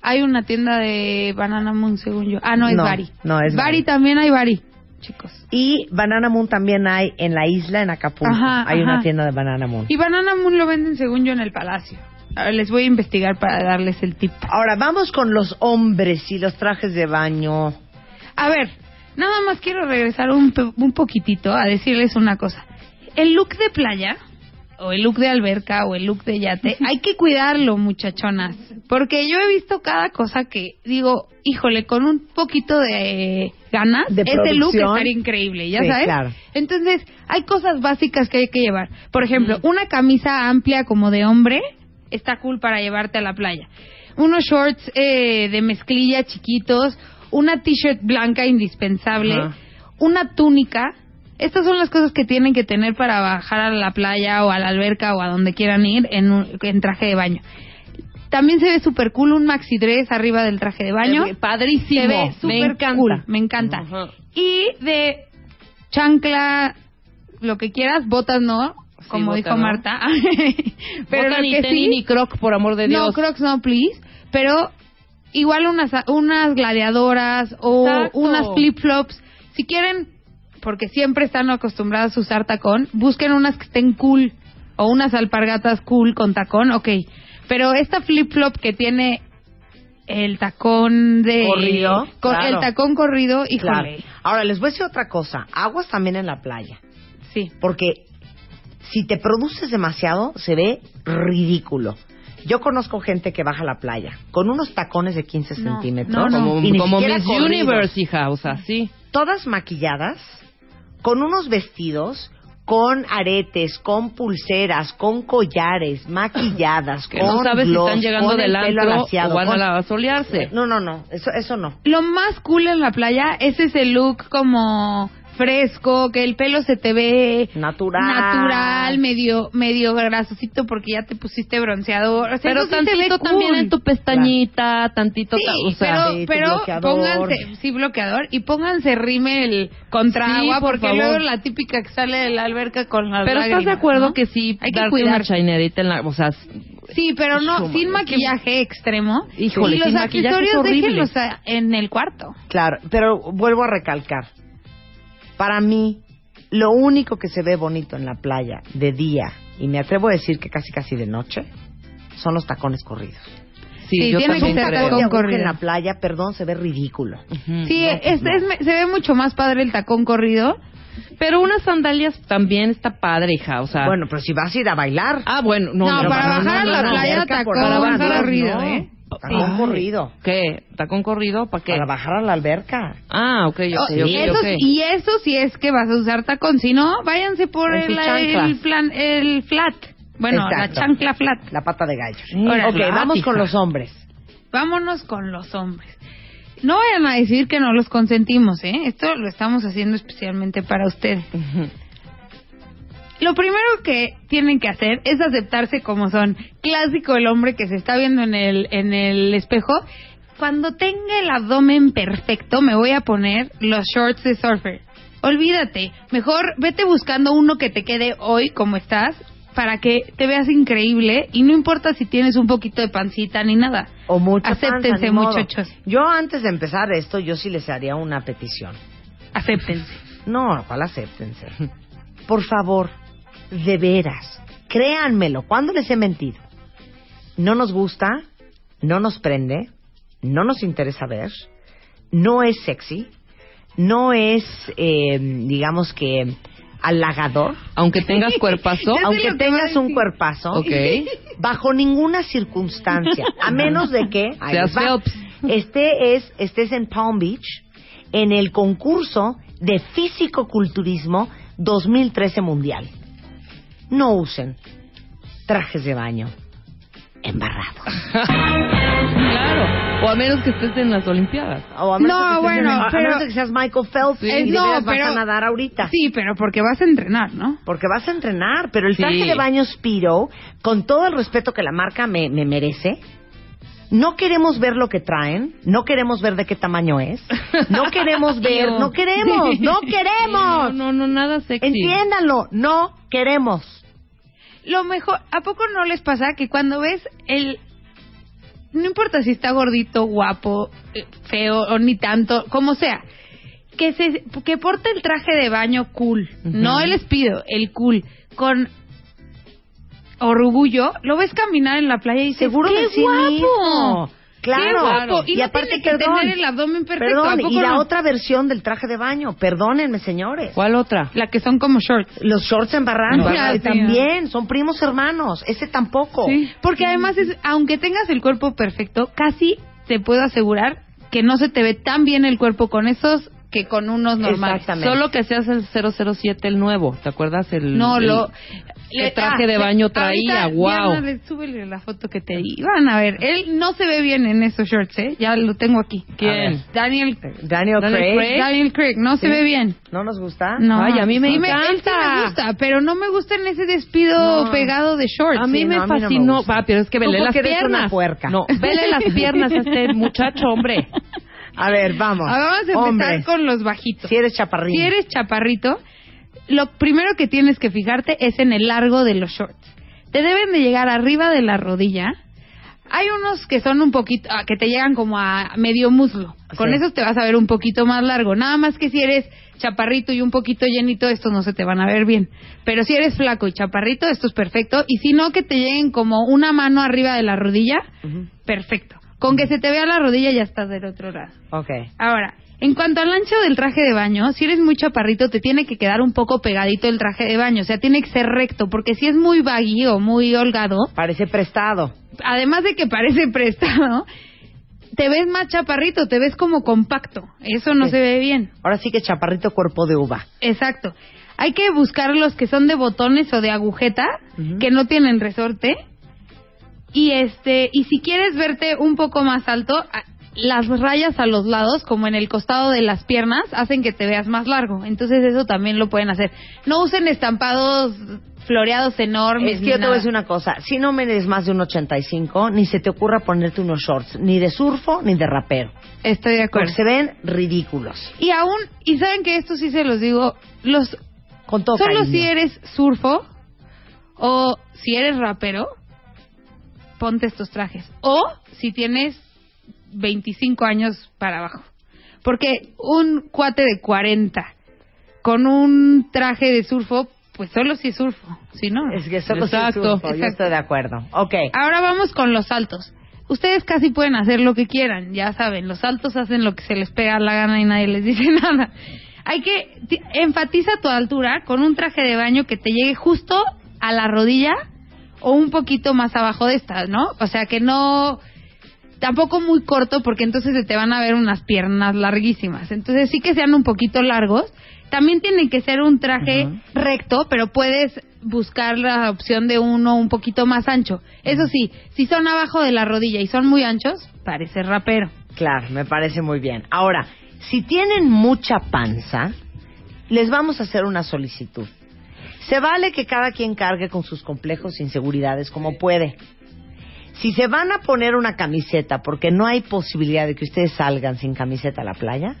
hay una tienda de Banana Moon, según yo. Ah, no, es No, Bari. no, es Bari. Bari también hay Bari, chicos. Y Banana Moon también hay en la isla, en Acapulco. Ajá, hay una tienda de Banana Moon. Y Banana Moon lo venden, según yo, en el Palacio. Ahora les voy a investigar para darles el tip. Ahora vamos con los hombres y los trajes de baño. A ver, nada más quiero regresar un, poquitito a decirles una cosa. El look de playa, o el look de alberca, o el look de yate, hay que cuidarlo, muchachonas. Porque yo he visto cada cosa que digo, híjole, con un poquito de ganas, De ese look estaría increíble, ya Sí, sabes. claro. Entonces, hay cosas básicas que hay que llevar. Por ejemplo, una camisa amplia como de hombre está cool para llevarte a la playa. Unos shorts eh, de mezclilla chiquitos, una t-shirt blanca indispensable, una túnica. Estas son las cosas que tienen que tener para bajar a la playa o a la alberca o a donde quieran ir en, un- en traje de baño. También se ve super cool un maxi dress arriba del traje de baño. Se ve padrísimo. Se ve súper cool, me encanta. Y de chancla, lo que quieras, botas no, como dijo no. Marta. pero lo ni que tenis sí, ni croc, por amor de Dios. no, Crocs no, please. Pero igual unas, unas gladiadoras o Exacto. unas flip-flops. Si quieren, porque siempre están acostumbradas a usar tacón, busquen unas que estén cool. O unas alpargatas cool con tacón, ok. Pero esta flip-flop que tiene el tacón de... Corrido, co- claro. El tacón corrido, híjole. Claro. Ahora les voy a decir otra cosa. Aguas también en la playa. Sí. Porque si te produces demasiado, se ve ridículo. Yo conozco gente que baja a la playa con unos tacones de 15 No, centímetros. no, no. Como, y Miss corridos. Universe, hija, o sea, sí. Todas maquilladas, con unos vestidos, con aretes, con pulseras, con collares, maquilladas, Que con no sabes si gloss, están llegando con el del pelo antro alaciado, o van con- a la- solearse. No, no, no, eso, eso no. Lo más cool en la playa es ese look como fresco, que el pelo se te ve Natural. natural, medio medio grasosito porque ya te pusiste bronceador. O sea, Pero eso sí se ve tantito cool. también en tu pestañita, tantito, Sí, ta- o sea, pero, sí, pero bloqueador. pónganse, sí, bloqueador, y pónganse rímel contra Sí, agua, por porque favor. luego la típica que sale de la alberca con las pero estás de acuerdo ¿no? que sí, Hay que darte una en la, o sea, Sí, pero no, sin maquillaje extremo. Híjole, y los sin accesorios déjenlos en el cuarto. Claro, pero vuelvo a recalcar. Para mí, lo único que se ve bonito en la playa de día, y me atrevo a decir que casi casi de noche, son los tacones corridos. sí, Sí, yo tiene que ser tacón aguja en corrido. la playa, perdón, se ve ridículo. Sí, No, es- no. es- se ve mucho más padre el tacón corrido. Pero unas sandalias también está padre, hija, o sea. Bueno, pero si vas a ir a bailar. ah, bueno, no, para bajar a la playa, tacón favor, corrido, no. ¿eh? Tacón corrido. ¿Qué? ¿Tacón corrido? ¿Para qué? Para bajar a la alberca. Ah, ok, ok, Oh, ok, eso, ok. Y eso si es que vas a usar tacón, si no, váyanse por En el, plan, el flat. Bueno, Exacto. la chancla flat. La pata de gallo. Sí, ok, flat, vamos con los hombres. Vámonos con los hombres. No vayan a decir que no los consentimos, ¿eh? Esto lo estamos haciendo especialmente para ustedes. Ujú. Lo primero que tienen que hacer es aceptarse como son. Clásico el hombre que se está viendo en el, en el espejo. Cuando tenga el abdomen perfecto, me voy a poner los shorts de surfer. Olvídate. Mejor vete buscando uno que te quede hoy como estás para que te veas increíble y no importa si tienes un poquito de pancita ni nada. O mucha Acéptense, panza, muchachos. Yo antes de empezar esto, yo sí les haría una petición. Acéptense. No, ¿cuál acéptense? Por favor, de veras, créanmelo, ¿cuándo les he mentido? No nos gusta, no nos prende, no nos interesa ver, no es sexy, no es, eh, digamos que, halagador. Aunque tengas cuerpazo. Aunque tengas un cuerpazo, bajo ninguna circunstancia, a menos de que Seas este es, estés en Palm Beach en el concurso de físico-culturismo 2013 mundial. No usen trajes de baño embarrados. Claro. O a menos que estés en las Olimpiadas. O a menos No, que bueno, en- a- a pero- menos que seas Michael Phelps Sí. y de No, vas pero- a nadar ahorita. Sí, pero porque vas a entrenar, ¿no? Porque vas a entrenar, pero el Sí. traje de baño Speedo, con todo el respeto que la marca me, me merece, no queremos ver lo que traen, no queremos ver de qué tamaño es, no queremos ver, no queremos, no queremos. No, no, no, nada sexy. Entiéndanlo, no queremos. Lo mejor, ¿a poco no les pasa que cuando ves el... No importa si está gordito, guapo, eh, feo o ni tanto, como sea, que se que porta el traje de baño cool, no el espido, el cool, con orgullo, lo ves caminar en la playa y Seguro ¡qué de sí guapo! mismo. Claro. Y, Y no aparte, tiene que perdón, tener el abdomen perfecto. ¿a Perdón, y la no? otra versión del traje de baño, perdónenme señores. ¿Cuál otra? La que son como shorts. Los shorts embarrados Embarrados. eh, también, son primos hermanos, ese tampoco. Sí, porque además es, aunque tengas el cuerpo perfecto, casi te puedo asegurar que no se te ve tan bien el cuerpo con esos que con unos normales. Exactamente. Solo que seas el 007, el nuevo. ¿Te acuerdas? El, No, el- lo... ¿Qué traje de baño traía? ahorita. Diana, le- súbele la foto que te di. Van a ver, él no se ve bien en esos shorts, ¿eh? Ya lo tengo aquí. ¿Quién? Daniel, Daniel, Daniel Craig. Craig. Daniel Craig, no se Sí. ve bien. ¿No nos gusta? No. Ay, a mí me Sí él sí encanta. me gusta, pero no me gusta en ese despido No. pegado de shorts. A mí Sí, me no, a mí no me fascinó. Va, pero es que vele las piernas. una puerca. No, vele las piernas a este muchacho, hombre. A ver, vamos. Ahora vamos a empezar Hombre, con los bajitos. Si eres chaparrín. Si eres chaparrito, lo primero que tienes que fijarte es en el largo de los shorts. Te deben de llegar arriba de la rodilla. Hay unos que son un poquito, ah, que te llegan como a medio muslo. Con Sí. esos te vas a ver un poquito más largo. Nada más que si eres chaparrito y un poquito llenito, estos no se te van a ver bien. Pero si eres flaco y chaparrito, esto es perfecto. Y si no, que te lleguen como una mano arriba de la rodilla, perfecto. Con que se te vea la rodilla ya estás del otro lado. Ok. Ahora, en cuanto al ancho del traje de baño, si eres muy chaparrito, te tiene que quedar un poco pegadito el traje de baño. O sea, tiene que ser recto, porque si es muy baggy o muy holgado, Parece prestado. además de que parece prestado, te ves más chaparrito, te ves como compacto. Eso no Sí. se ve bien. Ahora sí que chaparrito cuerpo de uva. Exacto. Hay que buscar los que son de botones o de agujeta, que no tienen resorte. Y este, y si quieres verte un poco más alto, las rayas a los lados, como en el costado de las piernas, hacen que te veas más largo. Entonces eso también lo pueden hacer. No usen estampados floreados enormes. Es que yo te voy a decir una cosa. Si no medes más de un 85, ni se te ocurra ponerte unos shorts, ni de surfo, ni de rapero. Estoy de Porque acuerdo. se ven ridículos. Y aún, y saben que esto sí se los digo, los Con todo Solo cariño. si eres surfo o si eres rapero, ponte estos trajes. O si tienes 25 años para abajo. Porque un cuate de 40 con un traje de surfo, pues solo si es surfo. Si no. Es que solo si es Exacto. surfo, yo Exacto. estoy de acuerdo. Ok. Ahora vamos con los saltos. Ustedes casi pueden hacer lo que quieran, ya saben, los saltos hacen lo que se les pega la gana y nadie les dice nada. Hay que ti- enfatiza tu altura con un traje de baño que te llegue justo a la rodilla o un poquito más abajo de esta, ¿no? O sea, que no tampoco muy corto porque entonces se te van a ver unas piernas larguísimas. Entonces sí que sean un poquito largos. También tiene que ser un traje recto, pero puedes buscar la opción de uno un poquito más ancho. Eso sí, si son abajo de la rodilla y son muy anchos, parece rapero. Claro, me parece muy bien. Ahora, si tienen mucha panza, les vamos a hacer una solicitud. Se vale que cada quien cargue con sus complejos e inseguridades como puede. Si se van a poner una camiseta porque no hay posibilidad de que ustedes salgan sin camiseta a la playa,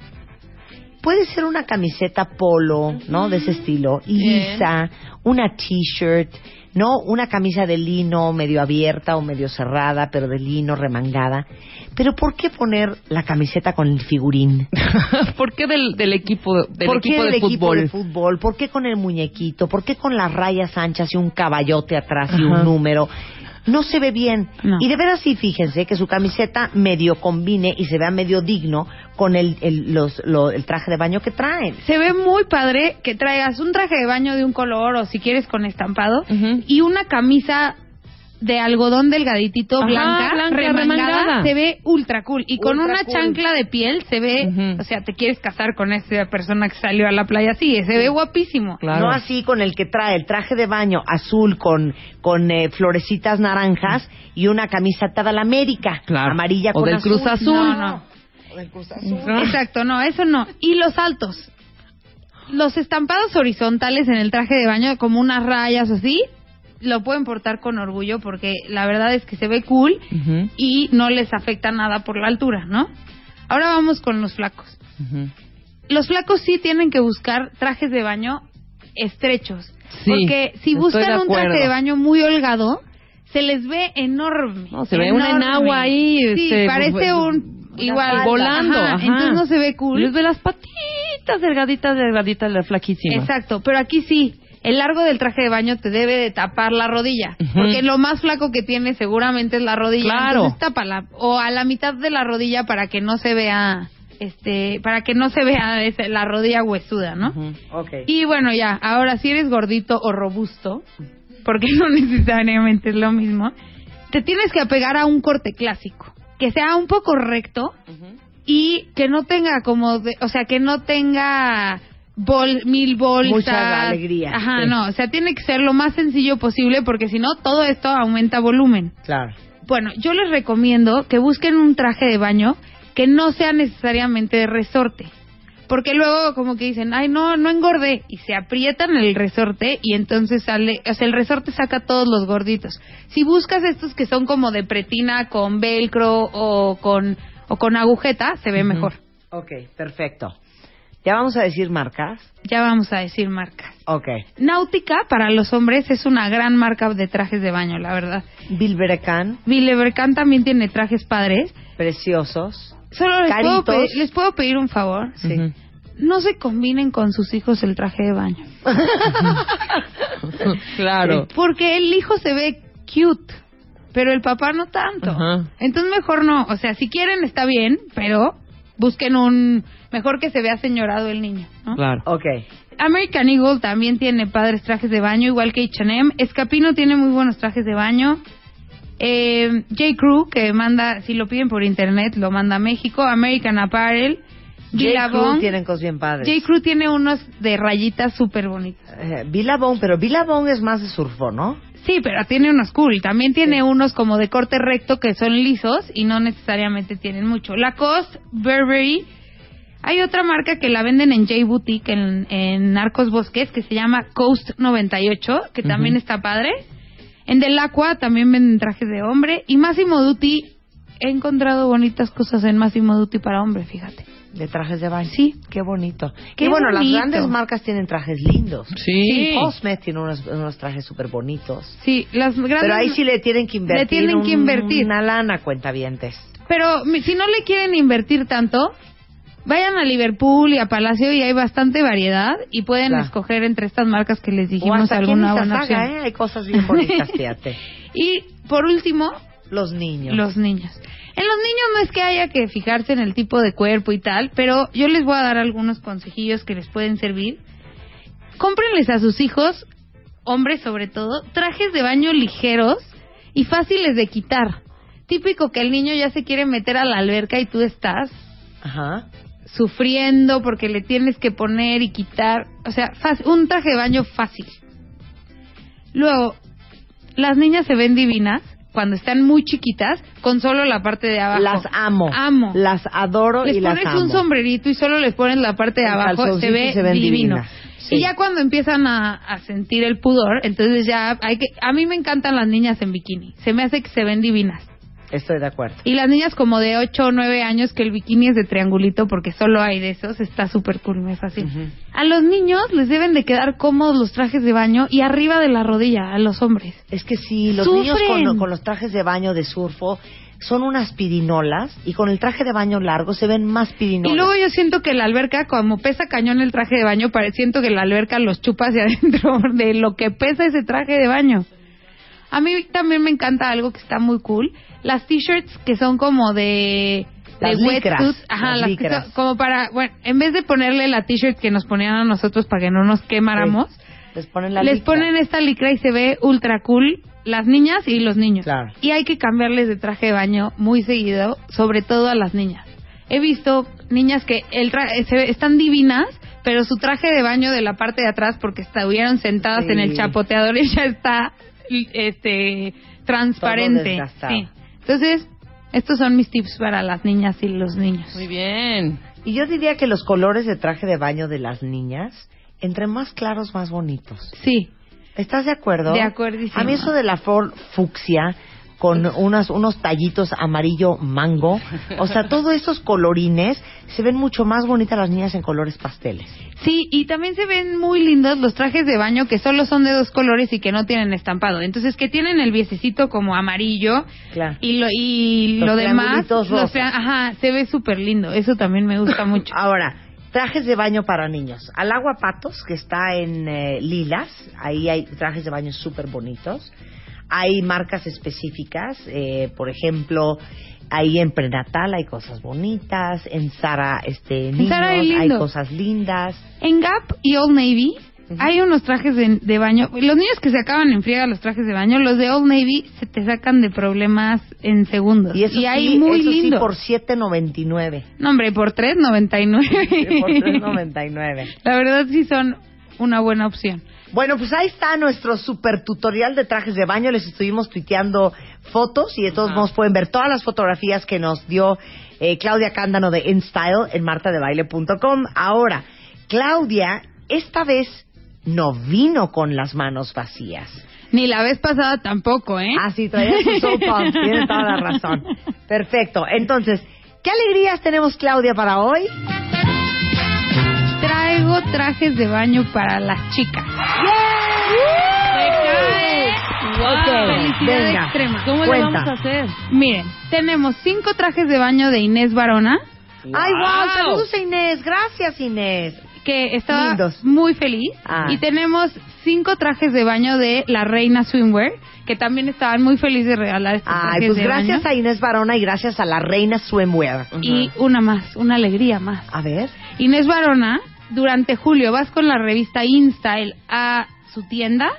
puede ser una camiseta polo, ¿no? De ese estilo, lisa, una t-shirt, ¿no? Una camisa de lino medio abierta o medio cerrada, pero de lino remangada. Pero ¿por qué poner la camiseta con el figurín? ¿Por qué del, del equipo, del ¿Por qué equipo del de equipo fútbol? de fútbol? ¿Por qué con el muñequito? ¿Por qué con las rayas anchas y un caballote atrás y Ajá. un número? No se ve bien. No. Y de veras sí, fíjense que su camiseta medio combine y se vea medio digno con el, el, los, lo- el traje de baño que traen. Se ve muy padre que traigas un traje de baño de un color o si quieres con estampado y una camisa de algodón delgaditito Ajá, blanca, blanca, remangada, remangada. se ve ultra cool y con Ultra una cool. chancla de piel se ve, o sea, te quieres casar con esa persona que salió a la playa así, se ve guapísimo. Claro. No así con el que trae el traje de baño azul con, con eh, florecitas naranjas y una camisa atada a la América. Claro. Amarilla O con del azul. Cruz Azul. No, no. O del Cruz Azul. Exacto, no, eso no. Y los altos. Los estampados horizontales en el traje de baño, como unas rayas así, lo pueden portar con orgullo porque la verdad es que se ve cool y no les afecta nada por la altura, ¿no? Ahora vamos con los flacos. ujú. Los flacos sí tienen que buscar trajes de baño estrechos. Sí, porque si buscan un traje de baño muy holgado, se les ve enorme. No, se ve una enagua ahí, Sí, este, parece pues, un... Igual, falda. volando. Ajá, ajá. Entonces no se ve cool. Les ve las patitas delgaditas, delgaditas, flaquísimas. Exacto, pero aquí sí, el largo del traje de baño te debe de tapar la rodilla, porque lo más flaco que tiene seguramente es la rodilla, Claro. entonces tápala o a la mitad de la rodilla para que no se vea este, para que no se vea ese- la rodilla huesuda, ¿no? Ujú. Ok. Y bueno, ya, ahora si eres gordito o robusto, porque no necesariamente es lo mismo, te tienes que apegar a un corte clásico, que sea un poco recto y que no tenga como, de- o sea, que no tenga bol, mil bolsas. Mucha alegría, Ajá, sí. no, o sea, tiene que ser lo más sencillo posible porque si no, todo esto aumenta volumen. Claro. Bueno, yo les recomiendo que busquen un traje de baño que no sea necesariamente de resorte. Porque luego como que dicen, ay, no, no engordé. Y se aprietan el resorte y entonces sale, o sea, el resorte saca todos los gorditos. Si buscas estos que son como de pretina con velcro o con, o con agujeta, se ve mejor. Ok, perfecto. ¿Ya vamos a decir marcas? Ya vamos a decir marcas. Ok. Náutica para los hombres es una gran marca de trajes de baño, la verdad. Bilberecan, Villevercan también tiene trajes padres. preciosos. Solo les puedo, pedir, les puedo pedir un favor. Sí. Ujú. No se combinen con sus hijos el traje de baño. claro. Porque el hijo se ve cute, pero el papá no tanto. Ajá. Entonces mejor no. O sea, si quieren está bien, pero busquen un... Mejor que se vea señorado el niño, ¿no? Claro. Ok. American Eagle también tiene padres trajes de baño, igual que H&M. Escapino tiene muy buenos trajes de baño. Eh, J. Crew, que manda, si lo piden por internet, lo manda a México. American Apparel. J. Tienen cosas bien padres. J. Crew tiene unos de rayitas súper bonitos. Eh, Billabong, pero Billabong es más de surfo, ¿no? Sí, pero tiene unos cool. También tiene unos como de corte recto que son lisos y no necesariamente tienen mucho. Lacoste, Burberry. Hay otra marca que la venden en J Boutique en, en Arcos Bosques que se llama Coast 98, que también Ujú. está padre. En Delacqua también venden trajes de hombre. Y Massimo Dutti, he encontrado bonitas cosas en Massimo Dutti para hombre, fíjate. De trajes de baño. Sí. Qué bonito. Qué y bueno, bonito. las grandes marcas tienen trajes lindos. Sí. Cosme tiene unos, unos trajes súper bonitos. Sí, las grandes... Pero ahí sí le tienen que invertir. Le tienen que invertir. Una lana, cuentavientes. Pero mi- si no le quieren invertir tanto, vayan a Liverpool y a Palacio y hay bastante variedad y pueden Claro. escoger entre estas marcas que les O dijimos hasta aquí en alguna buena opción. ¿eh? Hay cosas bien bonitas, fíjate. Y por último, Los niños. los niños. En los niños no es que haya que fijarse en el tipo de cuerpo y tal, pero yo les voy a dar algunos consejillos que les pueden servir. Cómprenles a sus hijos, hombres sobre todo, trajes de baño ligeros y fáciles de quitar. Típico que el niño ya se quiere meter a la alberca y tú estás Ajá. Sufriendo porque le tienes que poner y quitar, o sea, fácil- un traje de baño fácil. Luego, las niñas se ven divinas cuando están muy chiquitas con solo la parte de abajo. Las amo. Amo. Las adoro les y las pones un sombrerito y solo les pones la parte de El abajo, se ve se divino. divinas. Sí. Y ya cuando empiezan a, a sentir el pudor, entonces ya hay que... A mí me encantan las niñas en bikini. Se me hace que se ven divinas. Estoy de acuerdo. Y las niñas como de 8 o 9 años que el bikini es de triangulito porque solo hay de esos, está súper cool, fascina. Ujú. A los niños les deben de quedar cómodos los trajes de baño y arriba de la rodilla a los hombres. Es que sí, los Sufren. niños con, con los trajes de baño de surfo son unas pirinolas y con el traje de baño largo se ven más pirinolas. Y luego yo siento que la alberca, como pesa cañón el traje de baño, siento que la alberca los chupa hacia adentro de lo que pesa ese traje de baño. A mí también me encanta algo que está muy cool. Las t-shirts que son como de... Las de licras, wetsuit. Ajá, las las, que licras. son como para... Bueno, en vez de ponerle la t-shirt que nos ponían a nosotros para que no nos quemáramos, Les ponen la les licra. ponen esta licra y se ve ultra cool las niñas y los niños. Claro. Y hay que cambiarles de traje de baño muy seguido, sobre todo a las niñas. He visto niñas que el tra- se están divinas, pero su traje de baño de la parte de atrás, porque estuvieron sentadas Sí. en el chapoteador y ya está este transparente. desgastado. Entonces, estos son mis tips para las niñas y los niños. Muy bien. Y yo diría que los colores de traje de baño de las niñas, entre más claros, más bonitos. Sí. ¿Estás de acuerdo? De acuerdísimo. A mí eso de la flor fucsia con unas, unos tallitos amarillo mango, o sea, todos estos colorines se ven mucho más bonitas las niñas en colores pasteles. Sí, y también se ven muy lindos los trajes de baño que solo son de dos colores y que no tienen estampado. Entonces, que tienen el viececito como amarillo Claro. y lo, y Los lo demás, los ajá, se ve súper lindo. Eso también me gusta mucho. Ahora, trajes de baño para niños. Al agua patos, que está en eh, Lilas, ahí hay trajes de baño súper bonitos. Hay marcas específicas, eh, por ejemplo, ahí en prenatal hay cosas bonitas, en Sara este, niños Zara hay hay cosas lindas. En Gap y Old Navy hay unos trajes de, de baño. Los niños que se acaban en friega los trajes de baño, los de Old Navy se te sacan de problemas en segundos. Y eso hay sí, muy eso sí lindo. por 7.99. No, hombre, por 3.99. Por 3.99. La verdad sí son una buena opción. Bueno, pues ahí está nuestro super tutorial de trajes de baño. Les estuvimos tuiteando fotos y de todos modos pueden ver todas las fotografías que nos dio eh, Claudia Cándano de InStyle en martadebaile.com. Ahora, Claudia esta vez no vino con las manos vacías. Ni la vez pasada tampoco, ¿eh? Ah, sí, traía soap pumps, tiene toda la razón. Perfecto. Entonces, ¿qué alegrías tenemos, Claudia, para hoy? Traigo trajes de baño para las chicas. Ok, Felicidad venga. extrema. ¿Cómo Cuenta. le vamos a hacer? Miren, tenemos cinco trajes de baño de Inés Barona, ¡Ay, wow! Wow. Saludos a Inés. Gracias, Inés. que estaba Lindos. muy feliz. Ah. Y tenemos cinco trajes de baño de la Reina Swimwear, que también estaban muy felices de regalar estos Ay, trajes pues de gracias baño. a Inés Barona y gracias a la Reina Swimwear. Y una más, una alegría más. A ver. Inés Barona, durante julio vas con la revista InStyle a su tienda,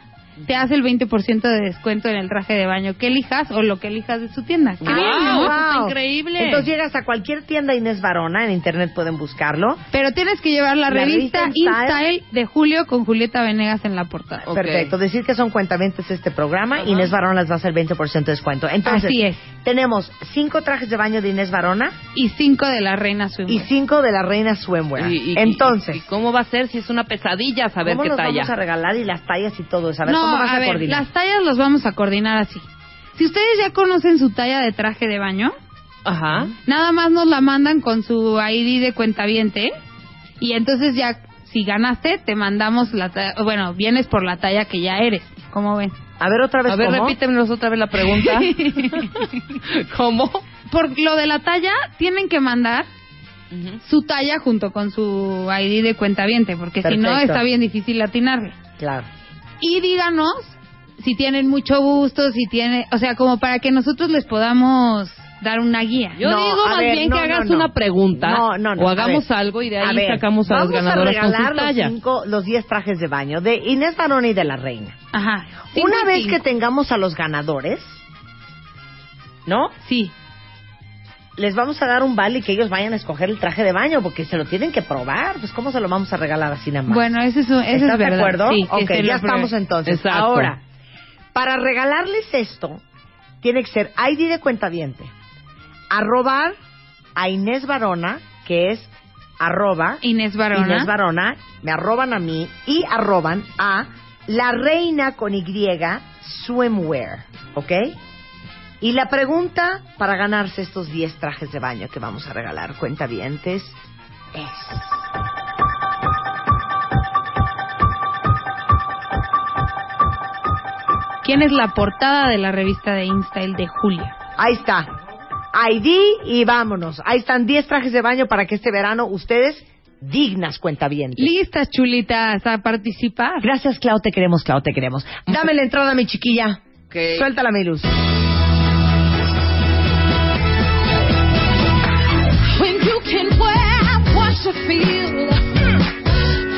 te hace el 20% de descuento en el traje de baño que elijas o lo que elijas de su tienda. ¡Qué Wow. bien, ¿no? eso está increíble. Entonces llegas a cualquier tienda Inés Barona, en internet pueden buscarlo. Pero tienes que llevar la, La revista, revista InStyle de julio con Julieta Venegas en la portada. Perfecto. Decir que son cuentamientos este programa. Inés Barona les va a hacer el 20% de descuento. Entonces, Así es. tenemos cinco trajes de baño de Inés Barona Y cinco de la Reina y Swimwear. cinco de la Reina Swimwear. Y- y- Entonces, y- y ¿Cómo va a ser si es una pesadilla saber ¿cómo qué nos talla? vamos a regalar y las tallas y todo eso? A ver, no, ¿cómo vas a, a ver, coordinar? las tallas las vamos a coordinar así. Si ustedes ya conocen su talla de traje de baño, Ajá. nada más nos la mandan con su ID de cuentaviente y entonces ya, si ganaste, te mandamos la talla, bueno, vienes por la talla que ya eres. ¿Cómo ven? A ver, otra vez, A ver, ¿cómo? repítemenos otra vez la pregunta. ¿Cómo? Por lo de la talla, tienen que mandar su talla junto con su ID de cuentaviente, porque si no está bien difícil atinarle. Claro. Y díganos si tienen mucho gusto, si tiene, o sea, como para que nosotros les podamos dar una guía. Yo No, digo a más ver, bien no, que hagas no, no. una pregunta No, no, no, o a hagamos ver. algo y de A ahí ver, sacamos a las vamos ganadoras con regalar sus los cinco, los 10 trajes de baño de Inés Barona y de la Reina. Ajá. Cinco Una vez cinco. que tengamos a los ganadores, ¿no? Sí. Les vamos a dar un vale y que ellos vayan a escoger el traje de baño porque se lo tienen que probar. Pues, ¿cómo se lo vamos a regalar así nada más? Bueno, ese es, un- ese ¿Estás es verdad. de acuerdo? Sí, ok, lo ya estamos entonces. Exacto. Ahora, para regalarles esto, tiene que ser ID de cuentaviente. Arrobar a Inés Barona, que es arroba Inés Barona. Inés Barona, me arroban a mí y arroban a la reina con Y swimwear, ¿ok? Y la pregunta para ganarse estos 10 trajes de baño que vamos a regalar, cuentavientes, es... ¿Quién es la portada de la revista de InStyle de julio? Ahí está. ID y vámonos. Ahí están 10 trajes de baño para que este verano ustedes, dignas cuentavientes. Listas, chulitas, a participar. Gracias, Clau, te queremos, Clau, te queremos. Dame la entrada, mi chiquilla. Ok. Suéltala, mi luz. Wear what you feel,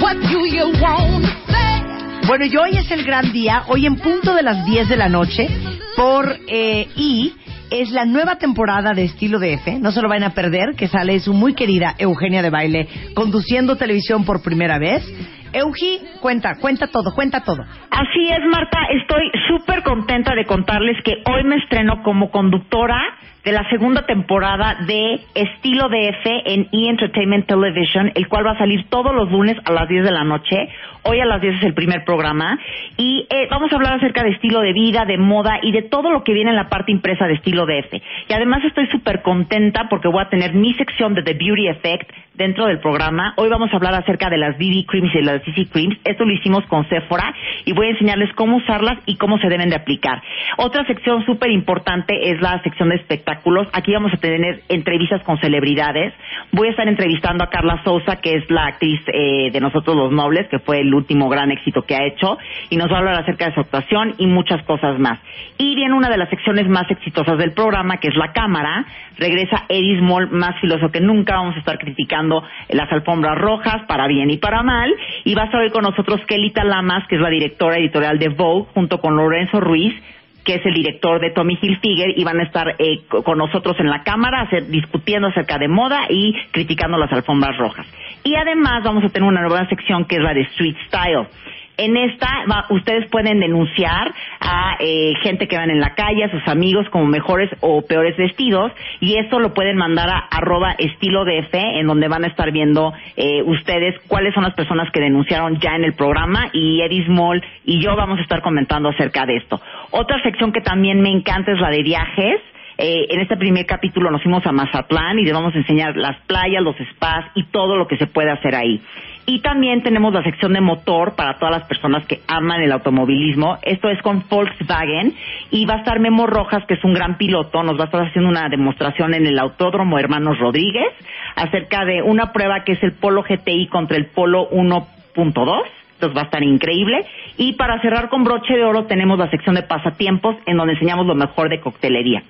what do you want to say? Bueno, y hoy es el gran día, hoy en punto de las 10 de la noche, por eh, I, es la nueva temporada de Estilo DF, no se lo van a perder, que sale su muy querida Eugenia de Baile, conduciendo televisión por primera vez. Eugi, cuenta, cuenta todo, cuenta todo. Así es, Marta. Estoy súper contenta de contarles que hoy me estreno como conductora de la segunda temporada de Estilo DF en E! Entertainment Television, el cual va a salir todos los lunes a las 10 de la noche. Hoy a las 10 es el primer programa. Y eh, vamos a hablar acerca de estilo de vida, de moda y de todo lo que viene en la parte impresa de Estilo DF. Y además estoy súper contenta porque voy a tener mi sección de The Beauty Effect dentro del programa. Hoy vamos a hablar acerca de las BB Creams y las CC Creams. Esto lo hicimos con Sephora y voy a enseñarles cómo usarlas y cómo se deben de aplicar. Otra sección súper importante es la sección de espectáculos. Aquí vamos a tener entrevistas con celebridades. Voy a estar entrevistando a Carla Sousa, que es la actriz eh, de Nosotros los Nobles, que fue el último gran éxito que ha hecho, y nos va a hablar acerca de su actuación y muchas cosas más. Y viene una de las secciones más exitosas del programa, que es la cámara. Regresa Eddie Small, más filoso que nunca. Vamos a estar criticando las alfombras rojas, para bien y para mal. Y va a estar hoy con nosotros Kelita Lamas, que es la directora editorial de Vogue, junto con Lorenzo Ruiz, que es el director de Tommy Hilfiger, y van a estar eh, co- con nosotros en la cámara hacer- discutiendo acerca de moda y criticando las alfombras rojas. Y además vamos a tener una nueva sección que es la de Street Style. En esta va- ustedes pueden denunciar a eh, gente que van en la calle, a sus amigos como mejores o peores vestidos y esto lo pueden mandar a arroba estilo DF en donde van a estar viendo eh, ustedes cuáles son las personas que denunciaron ya en el programa y Eddie Small y yo vamos a estar comentando acerca de esto. Otra sección que también me encanta es la de viajes. Eh, en este primer capítulo nos fuimos a Mazatlán y les vamos a enseñar las playas, los spas y todo lo que se puede hacer ahí. Y también tenemos la sección de motor para todas las personas que aman el automovilismo. Esto es con Volkswagen y va a estar Memo Rojas, que es un gran piloto, nos va a estar haciendo una demostración en el Autódromo Hermanos Rodríguez acerca de una prueba que es el Polo GTI contra el Polo 1.2. Entonces va a estar increíble. Y para cerrar con broche de oro tenemos la sección de pasatiempos en donde enseñamos lo mejor de coctelería.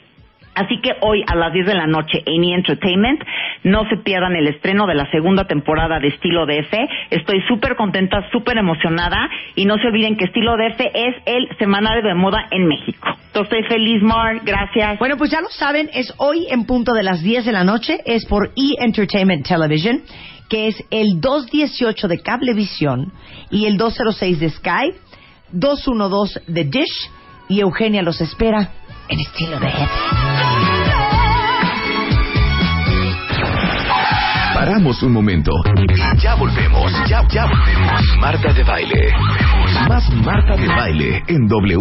Así que hoy a las 10 de la noche en E! Entertainment no se pierdan el estreno de la segunda temporada de Estilo DF. Estoy súper contenta, súper emocionada y no se olviden que Estilo DF es el semanario de moda en México. Entonces estoy feliz, Mar. Gracias. Bueno, pues ya lo saben, es hoy en punto de las 10 de la noche, es por E! Entertainment Television, que es el 218 de Cablevisión y el 206 de Sky, 212 de Dish y Eugenia los espera en estilo de Paramos un momento. Ya volvemos, ya, ya volvemos. Marta de baile. Más Marta de baile en W.